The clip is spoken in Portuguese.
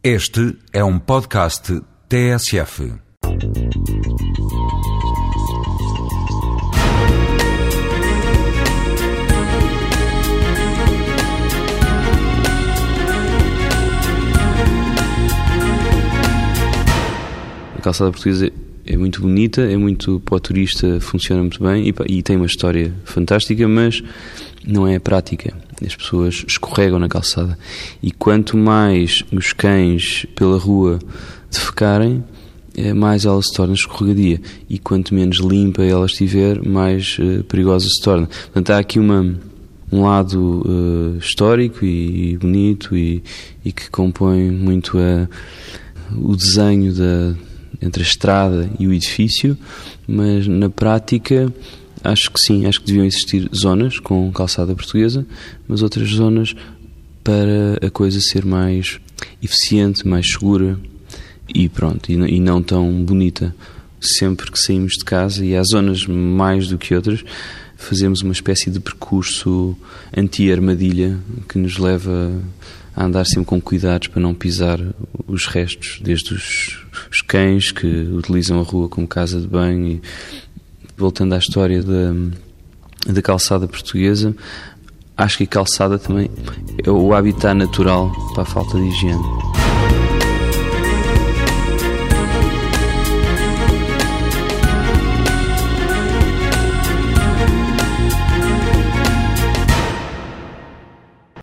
Este é um podcast TSF. A calçada portuguesa é muito bonita, é muito para o turista, funciona muito bem e, e tem uma história fantástica, mas não é prática. As pessoas escorregam na calçada e quanto mais os cães pela rua defecarem, é, mais ela se torna escorregadia e quanto menos limpa ela estiver, mais uh, perigosa se torna. Portanto, há aqui uma, um lado uh, histórico e, e bonito e, e, que compõe muito a, o desenho da, entre a estrada e o edifício, mas na prática acho que sim, acho que deviam existir zonas com calçada portuguesa, mas outras zonas para a coisa ser mais eficiente, mais segura e pronto, e, não tão bonita. Sempre que saímos de casa, e há zonas mais do que outras, fazemos uma espécie de percurso anti-armadilha que nos leva a andar sempre com cuidados para não pisar os restos, desde os, os cães que utilizam a rua como casa de banho. E, voltando à história da, da calçada portuguesa, acho que a calçada também é o habitat natural para a falta de higiene.